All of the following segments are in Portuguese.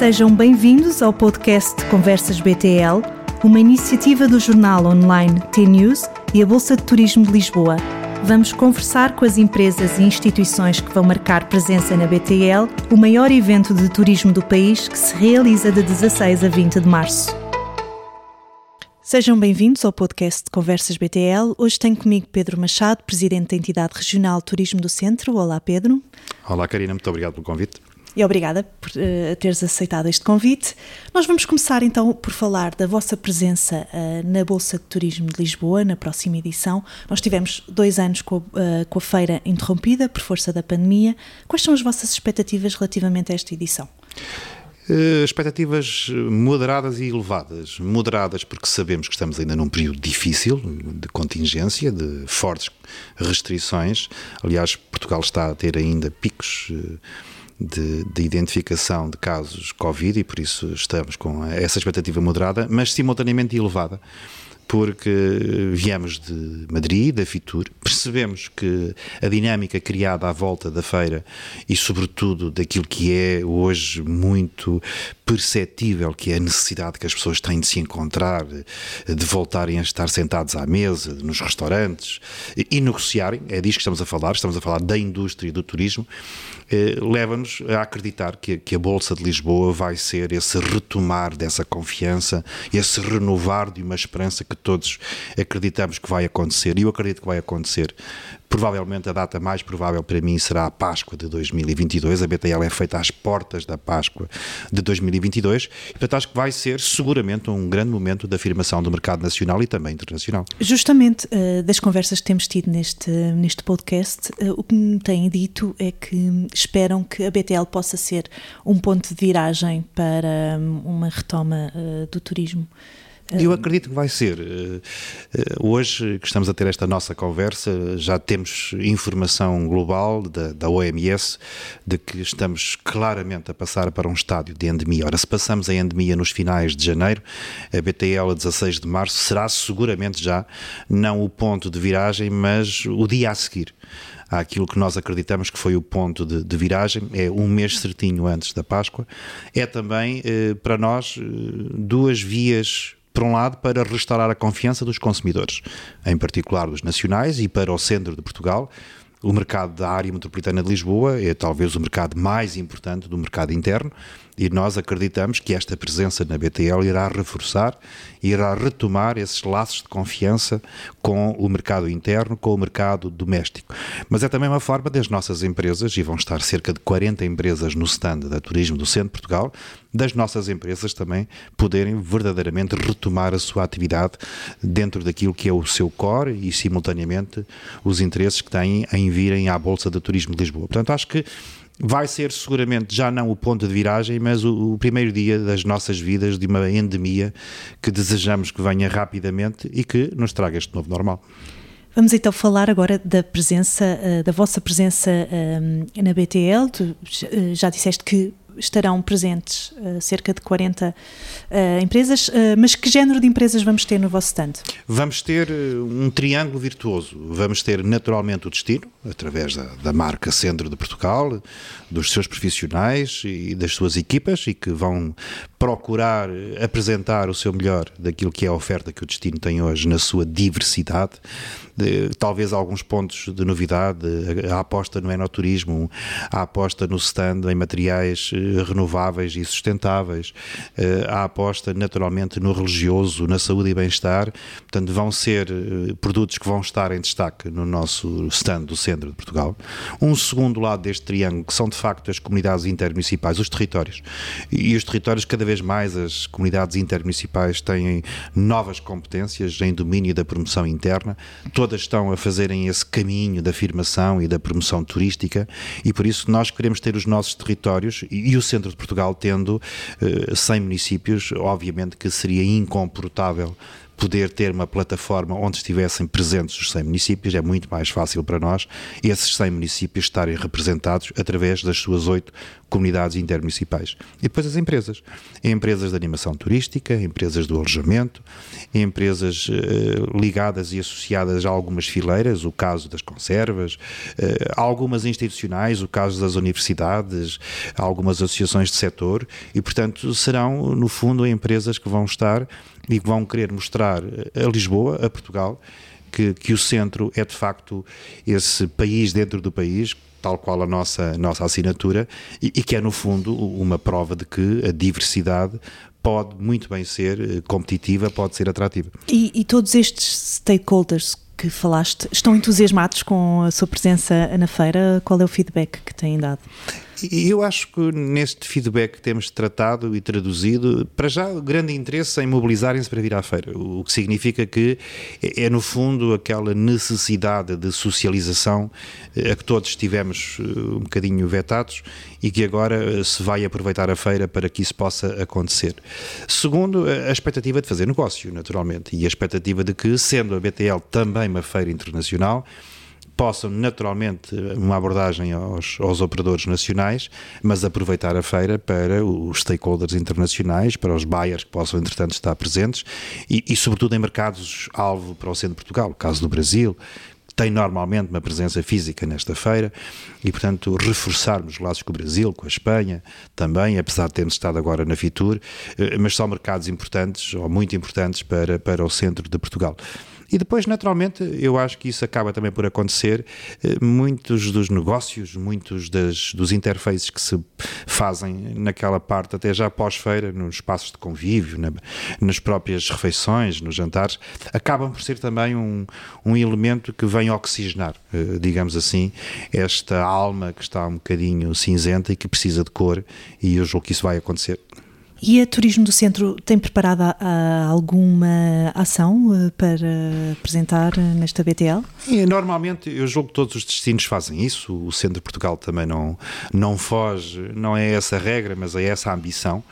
Sejam bem-vindos ao podcast Conversas BTL, uma iniciativa do jornal online T-News e a Bolsa de Turismo de Lisboa. Vamos conversar com as empresas e instituições que vão marcar presença na BTL, o maior evento de turismo do país que se realiza de 16 a 20 de março. Sejam bem-vindos ao podcast Conversas BTL. Hoje tenho comigo Pedro Machado, presidente da entidade regional Turismo do Centro. Olá, Pedro. Olá, Karina. Muito obrigado pelo convite e obrigada por uh, teres aceitado este convite. Nós vamos começar então por falar da vossa presença uh, na Bolsa de Turismo de Lisboa, na próxima edição. Nós tivemos dois anos com a, uh, com a feira interrompida por força da pandemia. Quais são as vossas expectativas relativamente a esta edição? Expectativas moderadas e elevadas. Moderadas porque sabemos que estamos ainda num período difícil de contingência, de fortes restrições. Aliás, Portugal está a ter ainda picos. De, de, identificação de casos Covid e por isso estamos com essa expectativa moderada, mas simultaneamente elevada porque viemos de Madrid, da Fitur, percebemos que a dinâmica criada à volta da feira e, sobretudo, daquilo que é hoje muito perceptível, que é a necessidade que as pessoas têm de se encontrar, de voltarem a estar sentados à mesa, nos restaurantes e negociarem, é disso que estamos a falar, estamos a falar da indústria do turismo, eh, leva-nos a acreditar que, que a Bolsa de Lisboa vai ser esse retomar dessa confiança, esse renovar de uma esperança que todos acreditamos que vai acontecer, e eu acredito que vai acontecer Provavelmente a data mais provável para mim será a Páscoa de 2022. A BTL é feita às portas da Páscoa de 2022. E, portanto, acho que vai ser seguramente um grande momento de afirmação do mercado nacional e também internacional. Justamente uh, das conversas que temos tido neste, neste podcast, uh, o que me têm dito é que esperam que a BTL possa ser um ponto de viragem para um, uma retoma uh, do turismo. Eu acredito que vai ser. Eh, eh, hoje que estamos a ter esta nossa conversa, já temos informação global da, da OMS de que estamos claramente a passar para um estádio de endemia. Ora, se passamos a endemia nos finais de janeiro, a BTL a 16 de março será seguramente já não o ponto de viragem, mas o dia a seguir àquilo que nós acreditamos que foi o ponto de, de viragem, é um mês certinho antes da Páscoa. É também, eh, para nós, duas vias por um lado, para restaurar a confiança dos consumidores, em particular dos nacionais e para o centro de Portugal. O mercado da área metropolitana de Lisboa é talvez o mercado mais importante do mercado interno e nós acreditamos que esta presença na BTL irá reforçar, irá retomar esses laços de confiança com o mercado interno, com o mercado doméstico. Mas é também uma forma das nossas empresas, e vão estar cerca de 40 empresas no stand da Turismo do Centro de Portugal, das nossas empresas também poderem verdadeiramente retomar a sua atividade dentro daquilo que é o seu core e, simultaneamente, os interesses que têm em virem à Bolsa de Turismo de Lisboa. Portanto, acho que vai ser seguramente já não o ponto de viragem, mas o, o, primeiro dia das nossas vidas de uma endemia que desejamos que venha rapidamente e que nos traga este novo normal. Vamos então falar agora da presença, eh, da vossa presença eh, na BTL. Tu eh, já disseste que estarão presentes uh, cerca de 40 uh, empresas, uh, mas que género de empresas vamos ter no vosso stand? Vamos ter um triângulo virtuoso. Vamos ter naturalmente o destino, através da, da marca Centro de Portugal, dos seus profissionais e das suas equipas, e que vão procurar apresentar o seu melhor daquilo que é a oferta que o destino tem hoje na sua diversidade de, talvez alguns pontos de novidade, a aposta no enoturismo, a aposta no stand em materiais eh, renováveis e sustentáveis, eh, a aposta naturalmente no religioso, na saúde e bem-estar. Portanto, vão ser eh, produtos que vão estar em destaque no nosso stand do centro de Portugal. Um segundo lado deste triângulo, que são de facto as comunidades intermunicipais, os territórios. E os territórios, cada vez mais, as comunidades intermunicipais têm novas competências em domínio da promoção interna. Toda todas estão a fazerem esse caminho da afirmação e da promoção turística e por isso nós queremos ter os nossos territórios e, o centro de Portugal tendo uh, eh, 100 municípios, obviamente que seria incomportável poder ter uma plataforma onde estivessem presentes os 100 municípios, é muito mais fácil para nós esses 100 municípios estarem representados através das suas oito comunidades intermunicipais. E depois as empresas. Empresas de animação turística, empresas do alojamento, empresas uh, ligadas e associadas a algumas fileiras, o caso das conservas, uh, algumas institucionais, o caso das universidades, algumas associações de setor, e portanto serão, no fundo, empresas que vão estar e que vão querer mostrar a Lisboa, a Portugal, que, que o centro é de facto esse país dentro do país, tal qual a nossa, nossa assinatura, e, e, que é, no fundo, uma prova de que a diversidade pode muito bem ser eh, competitiva, pode ser atrativa. E, e todos estes stakeholders que falaste estão entusiasmados com a sua presença na feira? Qual é o feedback que têm dado? Eu acho que neste feedback que temos tratado e traduzido, para já, grande interesse em mobilizarem-se para vir à feira, o que significa que é, é, no fundo, aquela necessidade de socialização eh, a que todos estivemos eh, um bocadinho vetados e que agora eh, se vai aproveitar a feira para que isso possa acontecer. Segundo, a expectativa de fazer negócio, naturalmente, e a expectativa de que, sendo a BTL também uma feira internacional, possam naturalmente uma abordagem aos, aos, operadores nacionais, mas aproveitar a feira para os stakeholders internacionais, para os buyers que possam entretanto estar presentes e, e sobretudo em mercados-alvo para o centro de Portugal, o caso do Brasil, tem normalmente uma presença física nesta feira e, portanto, reforçarmos laços com o Brasil, com a Espanha também, apesar de termos estado agora na Fitur, eh, mas são mercados importantes ou muito importantes para, para o centro de Portugal. E depois, naturalmente, eu acho que isso acaba também por acontecer. Eh, muitos dos negócios, muitos das, dos interfaces que se fazem naquela parte, até já pós-feira, nos espaços de convívio, na, nas próprias refeições, nos jantares, acabam por ser também um, um elemento que vem oxigenar, eh, digamos assim, esta alma que está um bocadinho cinzenta e que precisa de cor, e eu julgo que isso vai acontecer. E a Turismo do Centro tem preparado alguma ação eh, para apresentar nesta BTL? E, normalmente, eu julgo que todos os destinos fazem isso, o Centro de Portugal também não, não foge, não é essa a regra, mas é essa a ambição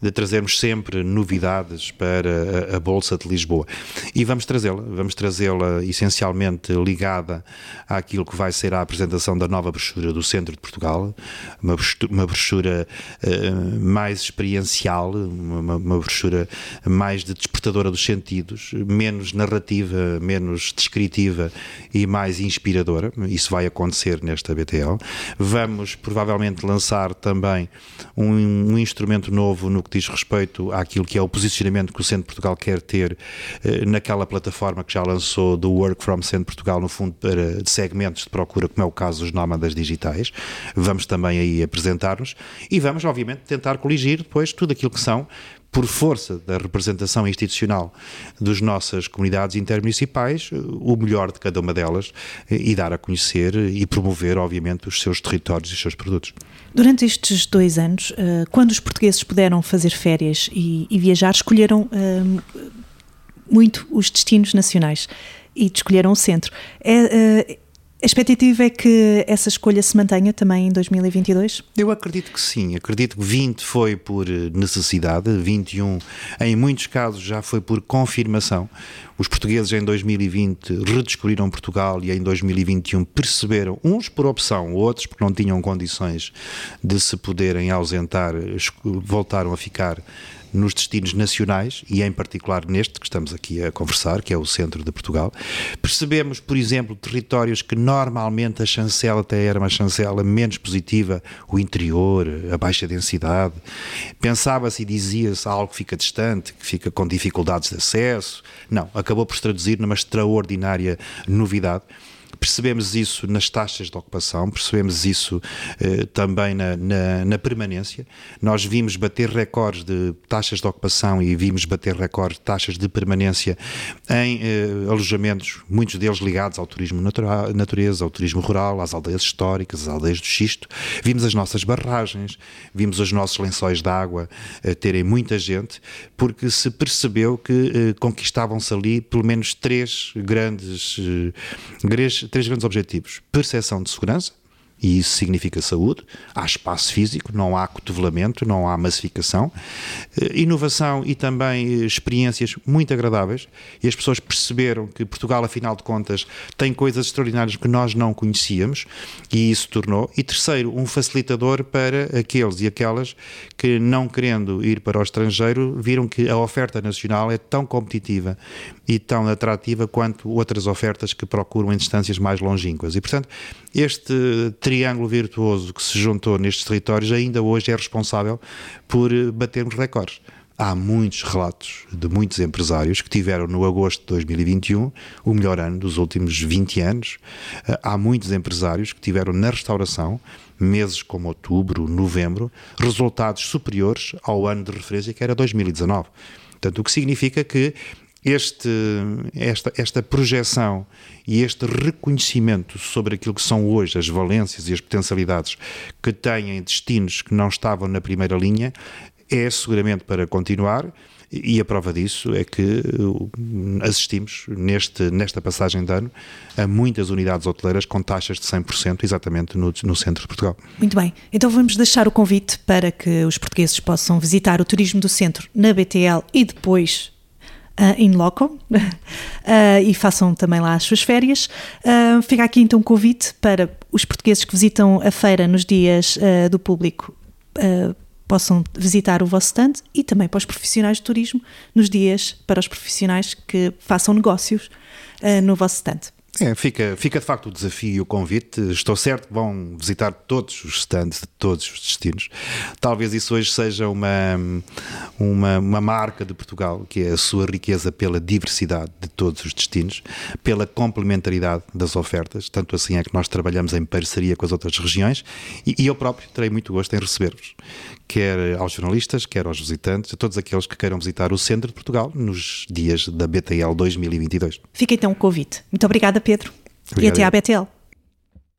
de trazermos sempre novidades para a, a Bolsa de Lisboa. E vamos trazê-la, vamos trazê-la essencialmente ligada àquilo que vai ser a apresentação da nova brochura do Centro de Portugal, uma brochura, uma brochura uh, mais experiencial, uma, uma brochura mais de despertadora dos sentidos, menos narrativa, menos descritiva e mais inspiradora. Isso vai acontecer nesta BTL. Vamos provavelmente lançar também um, um instrumento novo no que diz respeito àquilo que é o posicionamento que o Centro Portugal quer ter eh, naquela plataforma que já lançou do Work from Centro Portugal, no fundo, para segmentos de procura, como é o caso dos nómadas digitais. Vamos também aí apresentar-nos e vamos, obviamente, tentar coligir depois tudo aquilo que são por força da representação institucional das nossas comunidades intermunicipais, o melhor de cada uma delas e dar a conhecer e promover, obviamente, os seus territórios e os seus produtos. Durante estes dois anos, eh, quando os portugueses puderam fazer férias e, viajar, escolheram eh, muito os destinos nacionais e escolheram o centro. É, uh, a expectativa é que essa escolha se mantenha também em 2022? Eu acredito que sim. Acredito que 20 foi por necessidade, 21 em muitos casos já foi por confirmação. Os portugueses em 2020 redescobriram Portugal e em 2021 perceberam, uns por opção, outros porque não tinham condições de se poderem ausentar, voltaram a ficar nos destinos nacionais e em particular neste que estamos aqui a conversar, que é o centro de Portugal. Percebemos, por exemplo, territórios que normalmente a chancela até era uma chancela menos positiva, o interior, a baixa densidade. Pensava-se e dizia-se algo que fica distante, que fica com dificuldades de acesso. Não, acabou por se traduzir numa extraordinária novidade. Percebemos isso nas taxas de ocupação, percebemos isso eh, também na, na, na, permanência. Nós vimos bater recordes de taxas de ocupação e vimos bater recordes de taxas de permanência em eh, alojamentos, muitos deles ligados ao turismo natura, natureza, ao turismo rural, às aldeias históricas, às aldeias do xisto. Vimos as nossas barragens, vimos os nossos lençóis de água eh, terem muita gente, porque se percebeu que eh, conquistavam-se ali pelo menos três grandes, eh, três grandes objetivos: percepção de segurança, e isso significa saúde. Há espaço físico, não há cotovelamento, não há massificação. Eh, inovação e também experiências muito agradáveis. E as pessoas perceberam que Portugal, afinal de contas, tem coisas extraordinárias que nós não conhecíamos e isso tornou. E terceiro, um facilitador para aqueles e aquelas que, não querendo ir para o estrangeiro, viram que a oferta nacional é tão competitiva e tão atrativa quanto outras ofertas que procuram em distâncias mais longínquas. E, portanto, este triângulo virtuoso que se juntou nestes territórios ainda hoje é responsável por batermos recordes. Há muitos relatos de muitos empresários que tiveram no agosto de 2021 o melhor ano dos últimos 20 anos. Há muitos empresários que tiveram na restauração, meses como outubro, novembro, resultados superiores ao ano de referência que era 2019. Portanto, o que significa que este, esta, esta projeção e este reconhecimento sobre aquilo que são hoje as valências e as potencialidades que têm destinos que não estavam na primeira linha é seguramente para continuar. E a prova disso é que uh, assistimos neste, nesta passagem de ano a muitas unidades hoteleiras com taxas de 100% exatamente no, no centro de Portugal. Muito bem, então vamos deixar o convite para que os portugueses possam visitar o turismo do centro na BTL e depois uh, in loco uh, e façam também lá as suas férias. Uh, fica aqui então um convite para os portugueses que visitam a feira nos dias do público possam visitar o vosso stand e também para os profissionais de turismo nos dias para os profissionais que façam negócios no vosso stand. É, fica, fica de facto o desafio e o convite. Estou certo que vão visitar todos os stands de todos os destinos. Talvez isso hoje seja uma, uma, uma marca de Portugal, que é a sua riqueza pela diversidade de todos os destinos, pela complementaridade das ofertas. Tanto assim é que nós trabalhamos em parceria com as outras regiões e, e eu próprio terei muito gosto em receber-vos, quer aos jornalistas, quer aos visitantes, a todos aqueles que queiram visitar o centro de Portugal nos dias da BTL 2022. Fica então o convite. Muito obrigada, Pedro. Obrigado. E até à BTL.